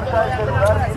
Marca de celular,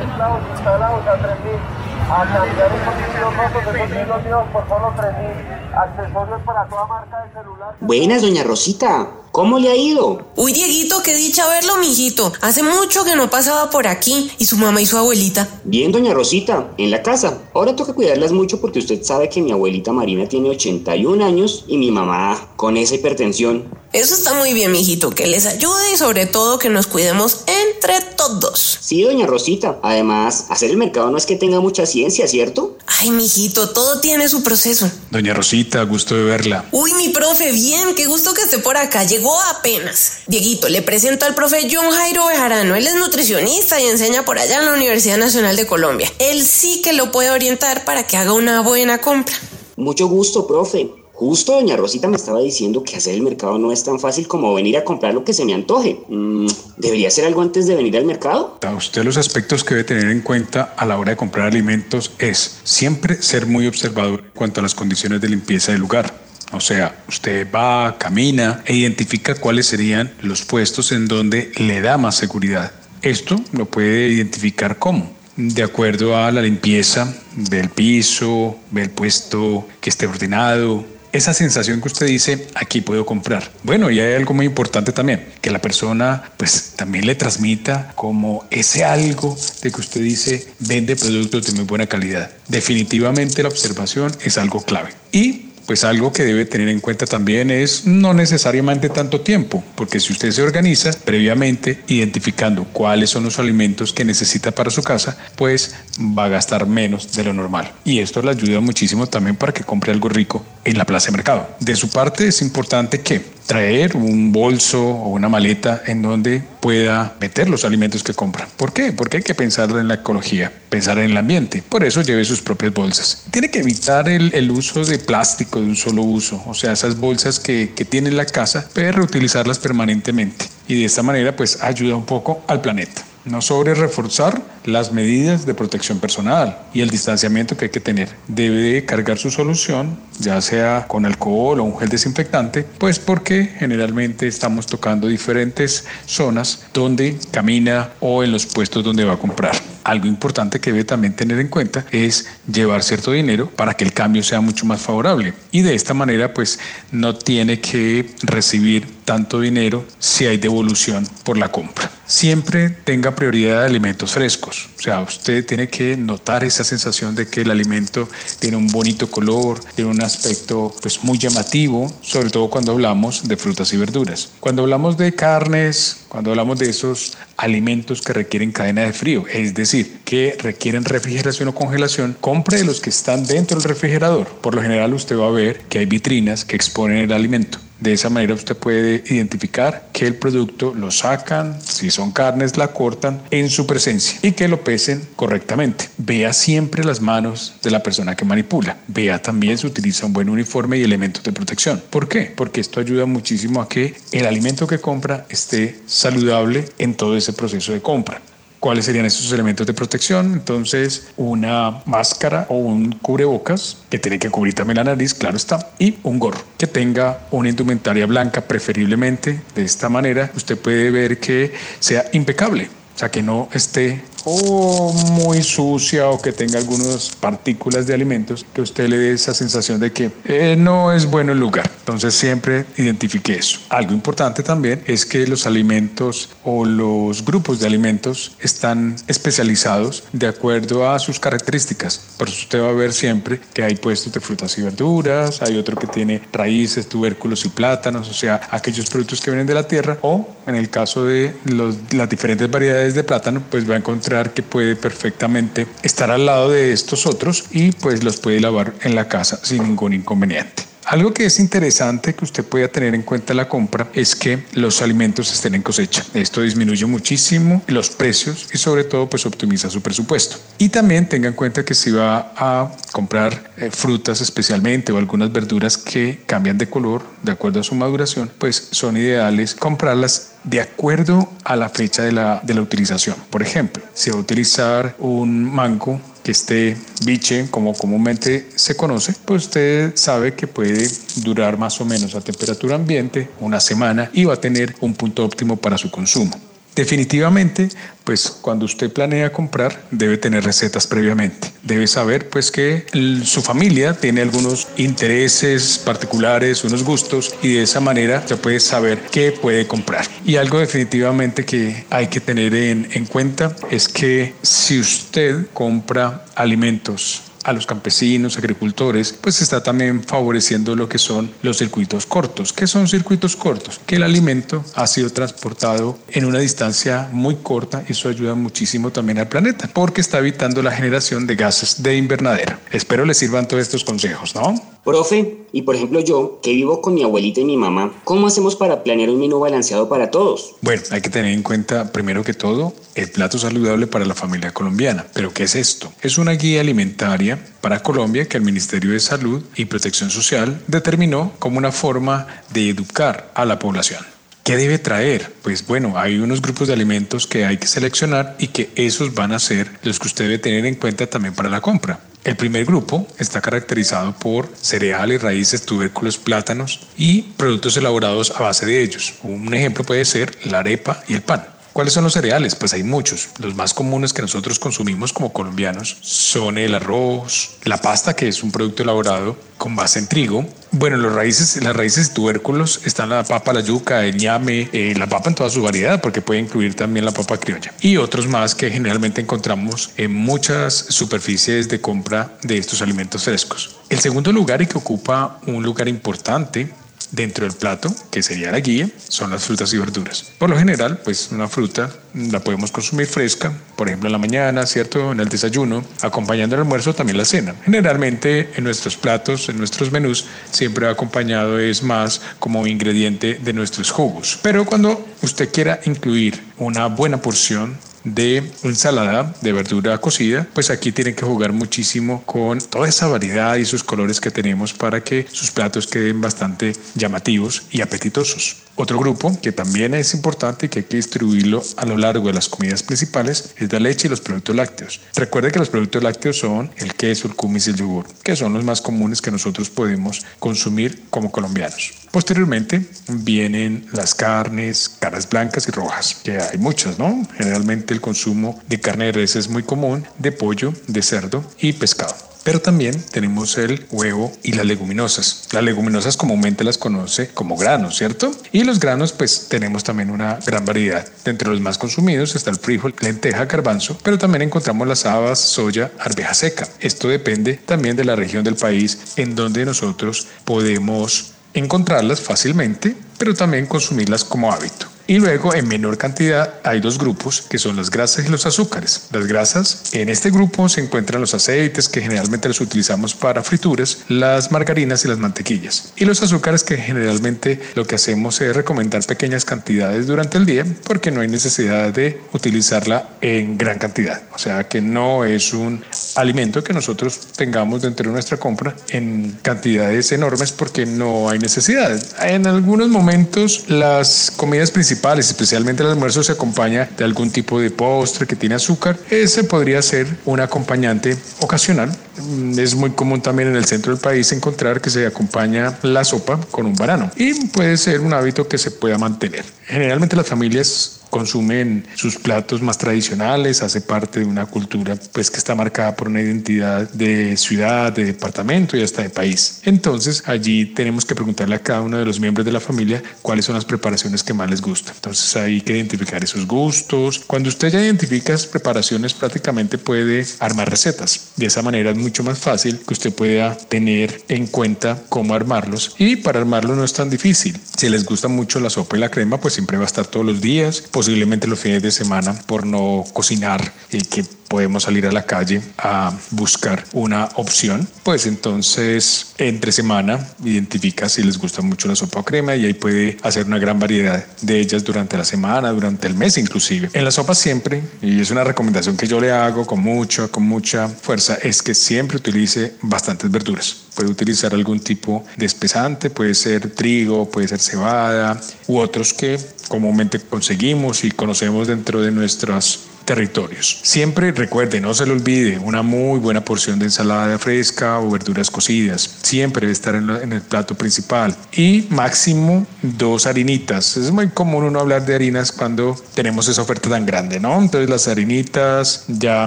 templados instalados a 3000. A cambiar un poquito los rotos, esos sí los míos por solo 3000. Accesorios para toda marca de celular. Buenas, doña Rosita. ¿Cómo le ha ido? Uy, Dieguito, qué dicha verlo, mijito. Hace mucho que no pasaba por aquí. ¿Y su mamá y su abuelita? Bien, doña Rosita, en la casa. Ahora toca cuidarlas mucho porque usted sabe que mi abuelita Marina tiene 81 años y mi mamá con esa hipertensión. Eso está muy bien, mijito. Que les ayude y sobre todo que nos cuidemos entre todos. Sí, doña Rosita. Además, hacer el mercado no es que tenga mucha ciencia, ¿cierto? Ay, mijito, todo tiene su proceso. Doña Rosita, gusto de verla. Uy, mi profe, bien, qué gusto que esté por acá. Llegó apenas. Dieguito, le presento al profe John Jairo Bejarano. Él es nutricionista y enseña por allá en la Universidad Nacional de Colombia. Él sí que lo puede orientar para que haga una buena compra. Mucho gusto, profe. Justo doña Rosita me estaba diciendo que hacer el mercado no es tan fácil como venir a comprar lo que se me antoje. Mm, ¿Debería hacer algo antes de venir al mercado? A usted los aspectos que debe tener en cuenta a la hora de comprar alimentos es siempre ser muy observador en cuanto a las condiciones de limpieza del lugar. O sea, usted va, camina e identifica cuáles serían los puestos en donde le da más seguridad. Esto lo puede identificar como de acuerdo a la limpieza del piso, del puesto que esté ordenado, esa sensación que usted dice, aquí puedo comprar. Bueno, y hay algo muy importante también, que la persona pues también le transmita como ese algo de que usted dice, vende productos de muy buena calidad. Definitivamente la observación es algo clave. Y pues algo que debe tener en cuenta también es no necesariamente tanto tiempo, porque si usted se organiza previamente identificando cuáles son los alimentos que necesita para su casa, pues va a gastar menos de lo normal. Y esto le ayuda muchísimo también para que compre algo rico en la plaza de mercado. De su parte es importante que traer un bolso o una maleta en donde pueda meter los alimentos que compra. ¿Por qué? Porque hay que pensar en la ecología, pensar en el ambiente. Por eso lleve sus propias bolsas. Tiene que evitar el, el uso de plástico de un solo uso, o sea, esas bolsas que, que tiene en la casa, puede reutilizarlas permanentemente. Y de esta manera, pues ayuda un poco al planeta. No sobre reforzar las medidas de protección personal y el distanciamiento que hay que tener. Debe de cargar su solución, ya sea con alcohol o un gel desinfectante, pues porque generalmente estamos tocando diferentes zonas donde camina o en los puestos donde va a comprar. Algo importante que debe también tener en cuenta es llevar cierto dinero para que el cambio sea mucho más favorable. Y de esta manera, pues no tiene que recibir tanto dinero si hay devolución por la compra. Siempre tenga prioridad de alimentos frescos. O sea, usted tiene que notar esa sensación de que el alimento tiene un bonito color, tiene un aspecto pues muy llamativo, sobre todo cuando hablamos de frutas y verduras. Cuando hablamos de carnes, cuando hablamos de esos alimentos que requieren cadena de frío, es decir, que requieren refrigeración o congelación, compre los que están dentro del refrigerador. Por lo general usted va a ver que hay vitrinas que exponen el alimento. De esa manera usted puede identificar que el producto lo sacan, si son carnes la cortan en su presencia y que lo pesen correctamente. Vea siempre las manos de la persona que manipula. Vea también si utiliza un buen uniforme y elementos de protección. ¿Por qué? Porque esto ayuda muchísimo a que el alimento que compra esté saludable en todo ese proceso de compra. ¿Cuáles serían esos elementos de protección? Entonces, una máscara o un cubrebocas que tiene que cubrir también la nariz, claro está, y un gorro que tenga una indumentaria blanca preferiblemente. De esta manera, usted puede ver que sea impecable, o sea, que no esté o muy sucia o que tenga algunas partículas de alimentos que usted le dé esa sensación de que eh, no es bueno el lugar. Entonces siempre identifique eso. Algo importante también es que los alimentos o los grupos de alimentos están especializados de acuerdo a sus características. Por eso usted va a ver siempre que hay puestos de frutas y verduras, hay otro que tiene raíces, tubérculos y plátanos, o sea, aquellos productos que vienen de la tierra o en el caso de las diferentes variedades de plátano, pues va a encontrar que puede perfectamente estar al lado de estos otros y pues los puede lavar en la casa sin ningún inconveniente. Algo que es interesante que usted pueda tener en cuenta en la compra es que los alimentos estén en cosecha. Esto disminuye muchísimo los precios y sobre todo pues optimiza su presupuesto. Y también tenga en cuenta que si va a comprar eh, frutas especialmente o algunas verduras que cambian de color de acuerdo a su maduración, pues son ideales comprarlas de acuerdo a la fecha de la, de la utilización. Por ejemplo, si va a utilizar un mango que esté biche, como comúnmente se conoce, pues usted sabe que puede durar más o menos a temperatura ambiente una semana y va a tener un punto óptimo para su consumo. Definitivamente, pues cuando usted planea comprar, debe tener recetas previamente. Debe saber pues que su familia tiene algunos intereses particulares, unos gustos y de esa manera ya puede saber qué puede comprar. Y algo definitivamente que hay que tener en, en cuenta es que si usted compra alimentos a los campesinos, agricultores, pues está también favoreciendo lo que son los circuitos cortos. ¿Qué son circuitos cortos? Que el alimento ha sido transportado en una distancia muy corta y eso ayuda muchísimo también al planeta porque está evitando la generación de gases de invernadero. Espero les sirvan todos estos consejos, ¿no? Profe, y por ejemplo yo, que vivo con mi abuelita y mi mamá, ¿cómo hacemos para planear un menú balanceado para todos? Bueno, hay que tener en cuenta, primero que todo, el plato saludable para la familia colombiana. ¿Pero qué es esto? Es una guía alimentaria para Colombia que el Ministerio de Salud y Protección Social determinó como una forma de educar a la población. ¿Qué debe traer? Pues bueno, hay unos grupos de alimentos que hay que seleccionar y que esos van a ser los que usted debe tener en cuenta también para la compra. El primer grupo está caracterizado por cereales, raíces, tubérculos, plátanos y productos elaborados a base de ellos. Un ejemplo puede ser la arepa y el pan. ¿Cuáles son los cereales? Pues hay muchos. Los más comunes que nosotros consumimos como colombianos son el arroz, la pasta, que es un producto elaborado con base en trigo. Bueno, los raíces, las raíces tubérculos están la papa, la yuca, el ñame, eh, la papa en toda su variedad, porque puede incluir también la papa criolla. Y otros más que generalmente encontramos en muchas superficies de compra de estos alimentos frescos. El segundo lugar y que ocupa un lugar importante dentro del plato, que sería la guía, son las frutas y verduras. Por lo general, pues una fruta la podemos consumir fresca, por ejemplo en la mañana, ¿cierto? En el desayuno, acompañando el almuerzo, también la cena. Generalmente en nuestros platos, en nuestros menús, siempre acompañado es más como ingrediente de nuestros jugos. Pero cuando usted quiera incluir una buena porción de ensalada de verdura cocida, pues aquí tienen que jugar muchísimo con toda esa variedad y sus colores que tenemos para que sus platos queden bastante llamativos y apetitosos. Otro grupo que también es importante y que hay que distribuirlo a lo largo de las comidas principales es la leche y los productos lácteos. Recuerde que los productos lácteos son el queso, el kumis y el yogur, que son los más comunes que nosotros podemos consumir como colombianos. Posteriormente vienen las carnes, caras blancas y rojas, que hay muchas, ¿no? Generalmente el consumo de carne de res es muy común, de pollo, de cerdo y pescado. Pero también tenemos el huevo y las leguminosas. Las leguminosas comúnmente las conoce como granos, ¿cierto? Y los granos pues tenemos también una gran variedad. Entre los más consumidos está el frijol, lenteja, garbanzo, pero también encontramos las habas, soya, arveja seca. Esto depende también de la región del país en donde nosotros podemos encontrarlas fácilmente, pero también consumirlas como hábito. Y luego, en menor cantidad, hay dos grupos que son las grasas y los azúcares. Las grasas, en este grupo se encuentran los aceites que generalmente los utilizamos para frituras, las margarinas y las mantequillas. Y los azúcares que generalmente lo que hacemos es recomendar pequeñas cantidades durante el día porque no hay necesidad de utilizarla en gran cantidad. O sea que no es un alimento que nosotros tengamos dentro de nuestra compra en cantidades enormes porque no hay necesidad. En algunos momentos las comidas principales especialmente el almuerzo, se acompaña de algún tipo de postre que tiene azúcar. Ese podría ser un acompañante ocasional. Mm, es muy común también en el centro del país encontrar que se acompaña la sopa con un banano y puede ser un hábito que se pueda mantener. Generalmente las familias consumen sus platos más tradicionales, hace parte de una cultura pues que está marcada por una identidad de ciudad, de departamento y hasta de país. Entonces allí tenemos que preguntarle a cada uno de los miembros de la familia cuáles son las preparaciones que más les gustan. Entonces hay que identificar esos gustos. Cuando usted ya identifica esas preparaciones prácticamente puede armar recetas. De esa manera es mucho más fácil que usted pueda tener en cuenta cómo armarlos y para armarlo no es tan difícil. Si les gusta mucho la sopa y la crema pues siempre va a estar todos los días. Pues posiblemente los fines de semana por no cocinar y que podemos salir a la calle a buscar una opción, pues entonces entre semana identifica si les gusta mucho la sopa o crema y ahí puede hacer una gran variedad de ellas durante la semana, durante el mes inclusive. En la sopa siempre, y es una recomendación que yo le hago con mucha, con mucha fuerza, es que siempre utilice bastantes verduras. Puede utilizar algún tipo de espesante, puede ser trigo, puede ser cebada u otros que comúnmente conseguimos y conocemos dentro de nuestras territorios. Siempre recuerde, no se le olvide, una muy buena porción de ensalada fresca o verduras cocidas. Siempre debe estar en, en, el plato principal. Y máximo dos harinitas. Es muy común uno hablar de harinas cuando tenemos esa oferta tan grande, ¿no? Entonces las harinitas, ya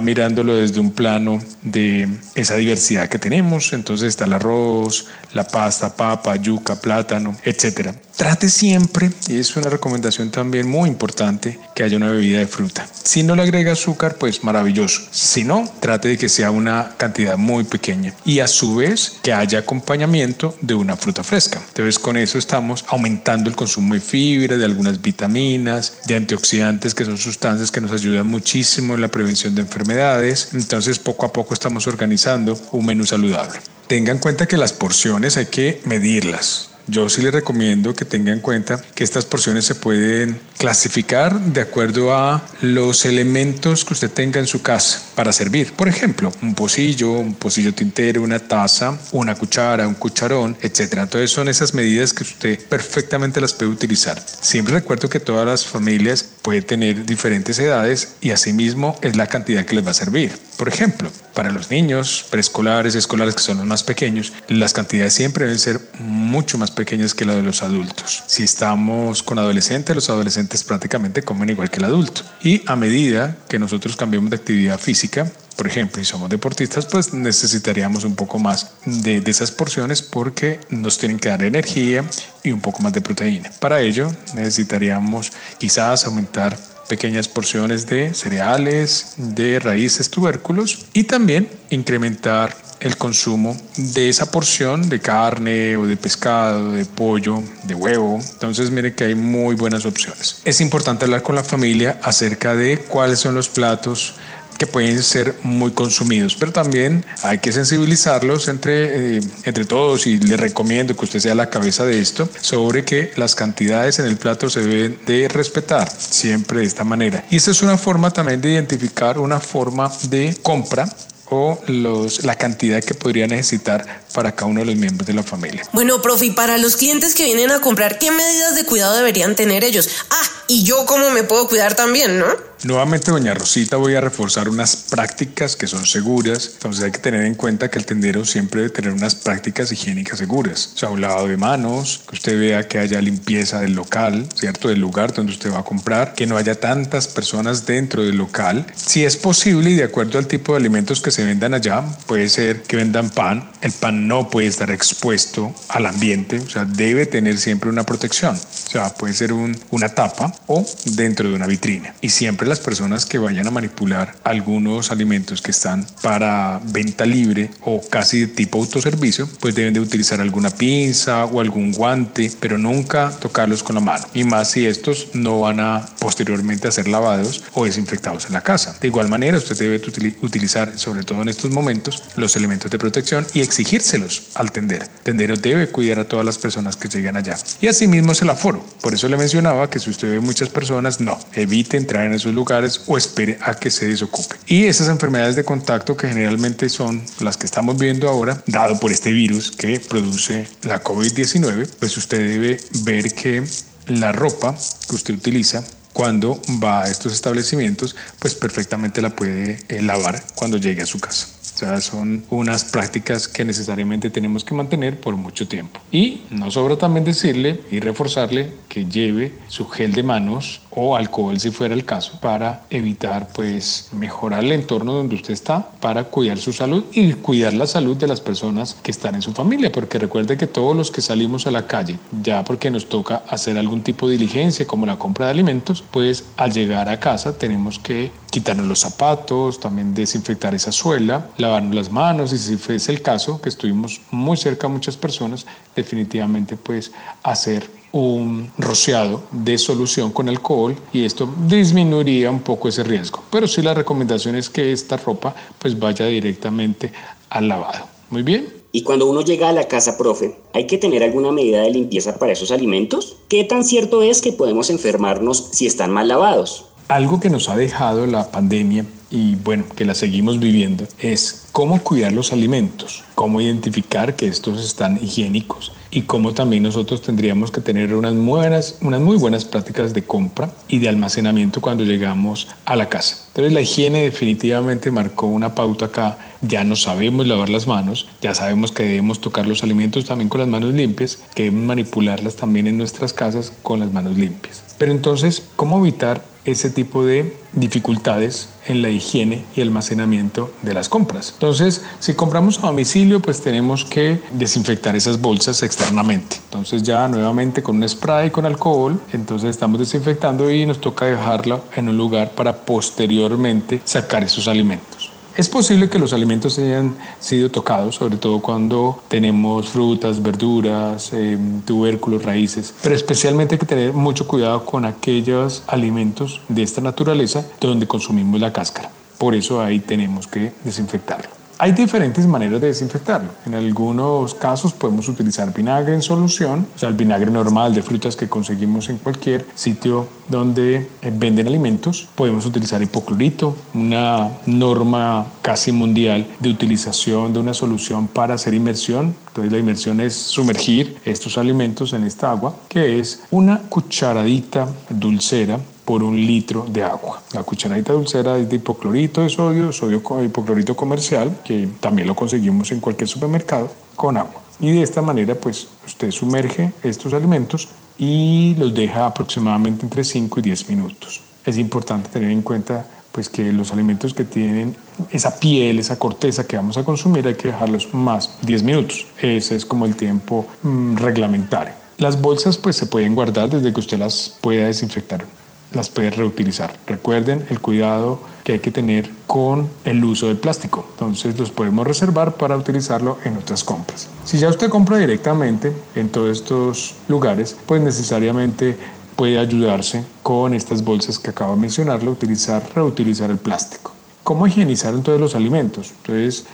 mirándolo desde un plano de esa diversidad que tenemos. Entonces está el arroz, la pasta, papa, yuca, plátano, etcétera. Trate siempre, y es una recomendación también muy importante, que haya una bebida de fruta. Si no le agrega azúcar, pues maravilloso. Si no, trate de que sea una cantidad muy pequeña y a su vez que haya acompañamiento de una fruta fresca. Entonces con eso estamos aumentando el consumo de fibra, de algunas vitaminas, de antioxidantes, que son sustancias que nos ayudan muchísimo en la prevención de enfermedades. Entonces poco a poco estamos organizando un menú saludable. Tenga en cuenta que las porciones hay que medirlas. Yo sí le recomiendo que tenga en cuenta que estas porciones se pueden clasificar de acuerdo a los elementos que usted tenga en su casa para servir. Por ejemplo, un pocillo, un pocillo tintero, una taza, una cuchara, un cucharón, etc. Entonces son esas medidas que usted perfectamente las puede utilizar. Siempre recuerdo que todas las familias pueden tener diferentes edades y asimismo es la cantidad que les va a servir. Por ejemplo, para los niños preescolares, escolares que son los más pequeños, las cantidades siempre deben ser mucho más pequeñas que las de los adultos. Si estamos con adolescentes, los adolescentes prácticamente comen igual que el adulto. Y a medida que nosotros cambiemos de actividad física, por ejemplo, y somos deportistas, pues necesitaríamos un poco más de, esas porciones porque nos tienen que dar energía y un poco más de proteína. Para ello necesitaríamos quizás aumentar pequeñas porciones de cereales, de raíces, tubérculos y también incrementar el consumo de esa porción de carne o de pescado, de pollo, de huevo. Entonces mire que hay muy buenas opciones. Es importante hablar con la familia acerca de cuáles son los platos que pueden ser muy consumidos, pero también hay que sensibilizarlos entre, eh, entre todos y le recomiendo que usted sea la cabeza de esto sobre que las cantidades en el plato se deben de respetar siempre de esta manera. Y esta es una forma también de identificar una forma de compra o los, la cantidad que podría necesitar para cada uno de los miembros de la familia. Bueno, profe, para los clientes que vienen a comprar, ¿qué medidas de cuidado deberían tener ellos? Ah, y yo cómo me puedo cuidar también, ¿no? Nuevamente, doña Rosita, voy a reforzar unas prácticas que son seguras. Entonces hay que tener en cuenta que el tendero siempre debe tener unas prácticas higiénicas seguras. O sea, un lavado de manos, que usted vea que haya limpieza del local, ¿cierto? Del lugar donde usted va a comprar, que no haya tantas personas dentro del local. Si es posible y de acuerdo al tipo de alimentos que se vendan allá, puede ser que vendan pan. El pan no puede estar expuesto al ambiente, o sea, debe tener siempre una protección. O sea, puede ser un, una tapa o dentro de una vitrina. Y siempre las personas que vayan a manipular algunos alimentos que están para venta libre o casi de tipo autoservicio, pues deben de utilizar alguna pinza o algún guante, pero nunca tocarlos con la mano. Y más si estos no van a posteriormente a ser lavados o desinfectados en la casa. De igual manera, usted debe utilizar, sobre todo en estos momentos, los elementos de protección y exigírselos al tendero. El tendero debe cuidar a todas las personas que llegan allá. Y asimismo es el aforo. Por eso le mencionaba que si usted ve muchas personas, no, evite entrar en esos lugares o espere a que se desocupe. Y esas enfermedades de contacto que generalmente son las que estamos viendo ahora, dado por este virus que produce la COVID-19, pues usted debe ver que la ropa que usted utiliza cuando va a estos establecimientos, pues perfectamente la puede eh, lavar cuando llegue a su casa. O sea, son unas prácticas que necesariamente tenemos que mantener por mucho tiempo. Y no sobra también decirle y reforzarle que lleve su gel de manos o alcohol si fuera el caso para evitar pues mejorar el entorno donde usted está para cuidar su salud y cuidar la salud de las personas que están en su familia porque recuerde que todos los que salimos a la calle ya porque nos toca hacer algún tipo de diligencia como la compra de alimentos pues al llegar a casa tenemos que quitarnos los zapatos también desinfectar esa suela lavarnos las manos y si fuese el caso que estuvimos muy cerca a muchas personas definitivamente pues hacer un rociado de solución con alcohol y esto disminuiría un poco ese riesgo. Pero sí la recomendación es que esta ropa pues vaya directamente al lavado. Muy bien. Y cuando uno llega a la casa, profe, ¿hay que tener alguna medida de limpieza para esos alimentos? ¿Qué tan cierto es que podemos enfermarnos si están mal lavados? Algo que nos ha dejado la pandemia y bueno, que la seguimos viviendo es cómo cuidar los alimentos, cómo identificar que estos están higiénicos y cómo también nosotros tendríamos que tener unas, buenas, unas muy buenas prácticas de compra y de almacenamiento cuando llegamos a la casa. Entonces la higiene definitivamente marcó una pauta acá. Ya no sabemos lavar las manos, ya sabemos que debemos tocar los alimentos también con las manos limpias, que debemos manipularlas también en nuestras casas con las manos limpias. Pero entonces, ¿cómo evitar ese tipo de dificultades en la higiene y almacenamiento de las compras. Entonces, si compramos a domicilio, pues tenemos que desinfectar esas bolsas externamente. Entonces ya nuevamente con un spray con alcohol, entonces estamos desinfectando y nos toca dejarlo en un lugar para posteriormente sacar esos alimentos. Es posible que los alimentos hayan sido tocados, sobre todo cuando tenemos frutas, verduras, em, tubérculos, raíces, pero especialmente hay que tener mucho cuidado con aquellos alimentos de esta naturaleza donde consumimos la cáscara. Por eso ahí tenemos que desinfectarlo. Hay diferentes maneras de desinfectarlo. En algunos casos podemos utilizar vinagre en solución, o sea, el vinagre normal de frutas que conseguimos en cualquier sitio donde eh, venden alimentos. Podemos utilizar hipoclorito, una norma casi mundial de utilización de una solución para hacer inmersión. Entonces la inmersión es sumergir estos alimentos en esta agua, que es una cucharadita dulcera por un litro de agua. La cucharadita dulcera es de hipoclorito de sodio, sodio hipoclorito comercial, que también lo conseguimos en cualquier supermercado, con agua. Y de esta manera, pues usted sumerge estos alimentos y los deja aproximadamente entre 5 y 10 minutos. Es importante tener en cuenta pues que los alimentos que tienen esa piel, esa corteza que vamos a consumir, hay que dejarlos más 10 minutos. Ese es como el tiempo mm, reglamentario. Las bolsas pues se pueden guardar desde que usted las pueda desinfectar las puede reutilizar. Recuerden el cuidado que hay que tener con el uso del plástico. Entonces los podemos reservar para utilizarlo en otras compras. Si ya usted compra directamente en todos estos lugares, pues necesariamente puede ayudarse con estas bolsas que acabo de mencionarlo, utilizar, reutilizar el plástico. ¿Cómo higienizar entonces los alimentos? Entonces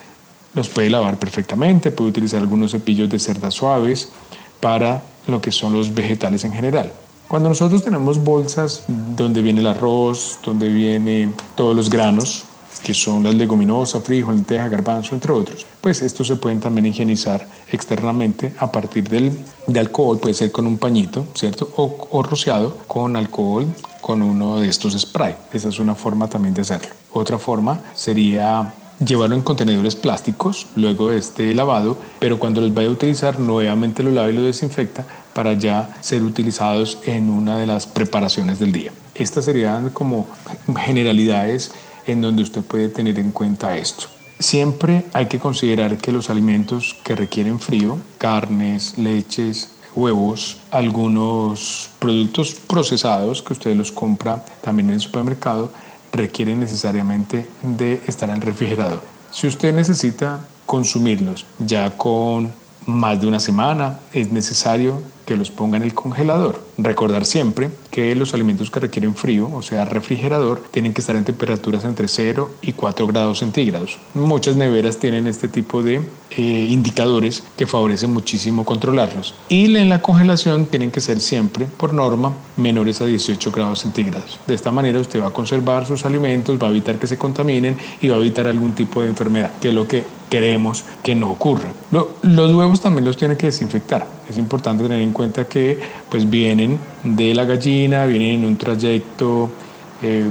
los puede lavar perfectamente, puede utilizar algunos cepillos de cerdas suaves para lo que son los vegetales en general. Cuando nosotros tenemos bolsas donde viene el arroz, donde vienen todos los granos, que son las leguminosas, frijol, lenteja, garbanzo, entre otros, pues estos se pueden también higienizar externamente a partir del, de alcohol, puede ser con un pañito, ¿cierto? O, o rociado con alcohol, con uno de estos spray. Esa es una forma también de hacerlo. Otra forma sería llevarlo en contenedores plásticos luego de este lavado, pero cuando los vaya a utilizar nuevamente lo lava y lo desinfecta para ya ser utilizados en una de las preparaciones del día. Estas serían como generalidades en donde usted puede tener en cuenta esto. Siempre hay que considerar que los alimentos que requieren frío, carnes, leches, huevos, algunos productos procesados que usted los compra también en el supermercado, requieren necesariamente de estar en el refrigerador. Si usted necesita consumirlos ya con más de una semana, es necesario que los ponga en el congelador. Recordar siempre que los alimentos que requieren frío, o sea, refrigerador, tienen que estar en temperaturas entre 0 y 4 grados centígrados. Muchas neveras tienen este tipo de eh, indicadores que favorecen muchísimo controlarlos. Y en la congelación tienen que ser siempre, por norma, menores a 18 grados centígrados. De esta manera usted va a conservar sus alimentos, va a evitar que se contaminen y va a evitar algún tipo de enfermedad, que es lo que queremos que no ocurra. Los huevos también los tiene que desinfectar. Es importante tener en cuenta que pues vienen de la gallina, vienen en un trayecto, eh,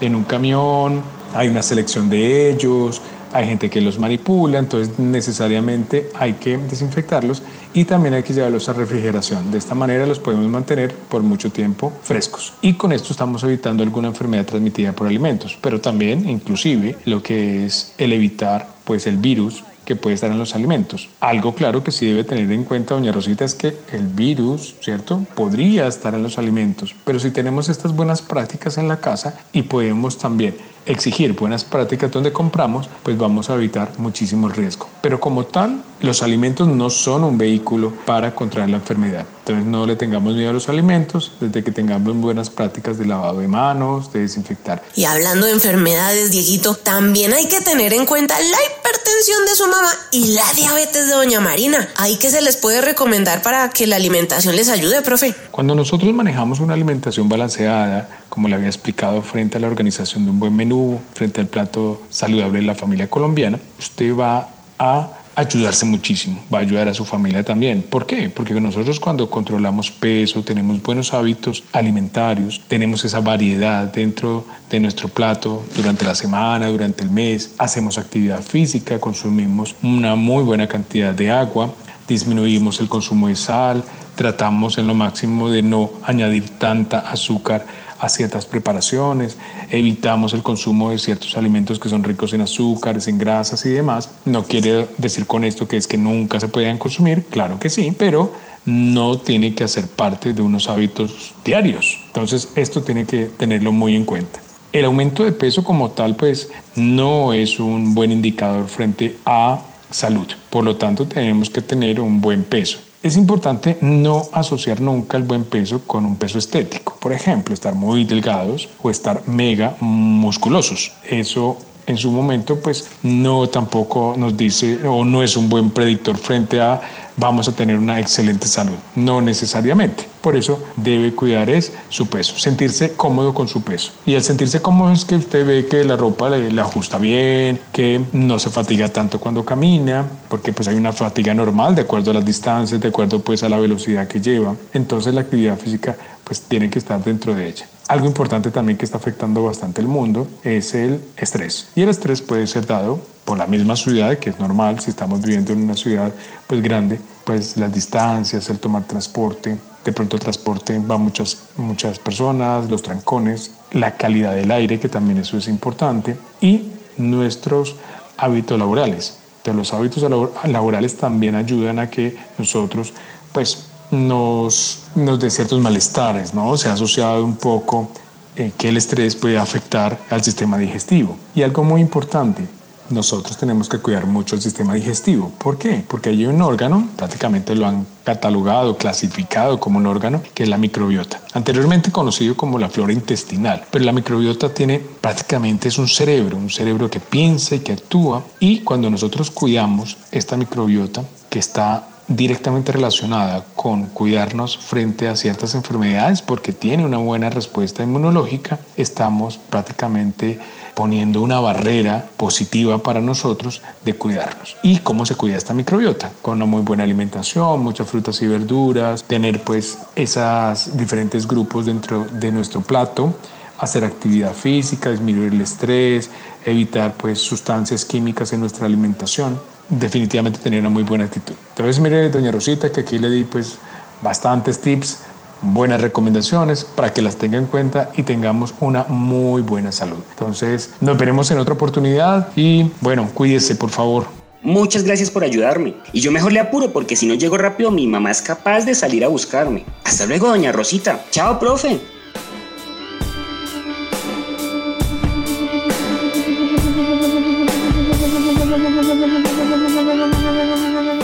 en un camión, hay una selección de ellos, hay gente que los manipula, entonces necesariamente hay que desinfectarlos y también hay que llevarlos a refrigeración. De esta manera los podemos mantener por mucho tiempo frescos. Y con esto estamos evitando alguna enfermedad transmitida por alimentos, pero también inclusive lo que es el evitar pues el virus que puede estar en los alimentos. Algo claro que sí debe tener en cuenta doña Rosita es que el virus, ¿cierto? Podría estar en los alimentos, pero si tenemos estas buenas prácticas en la casa y podemos también exigir buenas prácticas donde compramos, pues vamos a evitar muchísimo riesgo. Pero como tal, los alimentos no son un vehículo para contraer la enfermedad. Entonces no le tengamos miedo a los alimentos desde que tengamos buenas prácticas de lavado de manos, de desinfectar. Y hablando de enfermedades, Dieguito, también hay que tener en cuenta la hipertensión de su mamá y la diabetes de doña Marina. ¿Hay que se les puede recomendar para que la alimentación les ayude, profe? Cuando nosotros manejamos una alimentación balanceada, como le había explicado, frente a la organización de un buen menú, frente al plato saludable de la familia colombiana, usted va a ayudarse muchísimo, va a ayudar a su familia también. ¿Por qué? Porque nosotros cuando controlamos peso, tenemos buenos hábitos alimentarios, tenemos esa variedad dentro de nuestro plato durante la semana, durante el mes, hacemos actividad física, consumimos una muy buena cantidad de agua, disminuimos el consumo de sal, tratamos en lo máximo de no añadir tanta azúcar a ciertas preparaciones, evitamos el consumo de ciertos alimentos que son ricos en azúcares, en grasas y demás. No quiere decir con esto que es que nunca se puedan consumir, claro que sí, pero no tiene que hacer parte de unos hábitos diarios. Entonces esto tiene que tenerlo muy en cuenta. El aumento de peso como tal pues no es un buen indicador frente a salud. Por lo tanto tenemos que tener un buen peso. Es importante no asociar nunca el buen peso con un peso estético. Por ejemplo, estar muy delgados o estar mega musculosos. Eso en su momento pues no tampoco nos dice o no es un buen predictor frente a vamos a tener una excelente salud. No necesariamente. Por eso debe cuidar es su peso, sentirse cómodo con su peso. Y el sentirse cómodo es que usted ve que la ropa le, ajusta bien, que no se fatiga tanto cuando camina, porque pues hay una fatiga normal de acuerdo a las distancias, de acuerdo pues a la velocidad que lleva. Entonces la actividad física pues tiene que estar dentro de ella. Algo importante también que está afectando bastante el mundo es el estrés. Y el estrés puede ser dado por la misma ciudad, que es normal si estamos viviendo en una ciudad pues grande, pues las distancias, el tomar transporte, de pronto el transporte va muchas, muchas personas, los trancones, la calidad del aire, que también eso es importante, y nuestros hábitos laborales. Entonces los hábitos laborales también ayudan a que nosotros pues nos, nos dé ciertos malestares, ¿no? Se ha asociado un poco eh, que el estrés puede afectar al sistema digestivo. Y algo muy importante, nosotros tenemos que cuidar mucho el sistema digestivo. ¿Por qué? Porque hay un órgano, prácticamente lo han catalogado, clasificado como un órgano, que es la microbiota. Anteriormente conocido como la flora intestinal, pero la microbiota tiene prácticamente es un cerebro, un cerebro que piensa y que actúa. Y cuando nosotros cuidamos esta microbiota, que está directamente relacionada con cuidarnos frente a ciertas enfermedades porque tiene una buena respuesta inmunológica, estamos prácticamente poniendo una barrera positiva para nosotros de cuidarnos. ¿Y cómo se cuida esta microbiota? Con una muy buena alimentación, muchas frutas y verduras, tener pues esos diferentes grupos dentro de nuestro plato hacer actividad física, disminuir el estrés, evitar pues sustancias químicas en nuestra alimentación definitivamente tener una muy buena actitud. Entonces, mire, doña Rosita, que aquí le di pues bastantes tips, buenas recomendaciones para que las tenga en cuenta y tengamos una muy buena salud. Entonces, nos veremos en otra oportunidad y bueno, cuídese por favor. Muchas gracias por ayudarme. Y yo mejor le apuro porque si no llego rápido mi mamá es capaz de salir a buscarme. Hasta luego, doña Rosita. Chao, profe.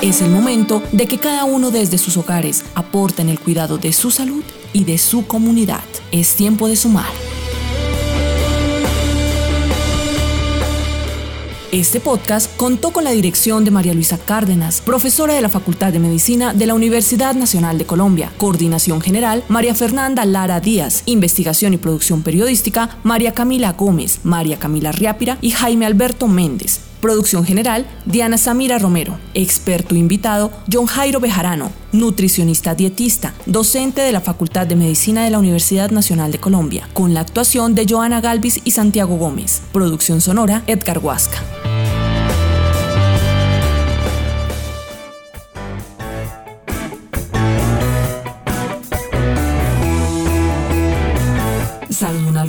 Es el momento de que cada uno desde sus hogares aporte en el cuidado de su salud y de su comunidad. Es tiempo de sumar. Este podcast contó con la dirección de María Luisa Cárdenas, profesora de la Facultad de Medicina de la Universidad Nacional de Colombia. Coordinación General, María Fernanda Lara Díaz. Investigación y producción periodística, María Camila Gómez, María Camila Riápira y Jaime Alberto Méndez. Producción general, Diana Samira Romero. Experto invitado, John Jairo Bejarano, nutricionista dietista, docente de la Facultad de Medicina de la Universidad Nacional de Colombia, con la actuación de Joana Galvis y Santiago Gómez. Producción sonora, Edgar Huasca.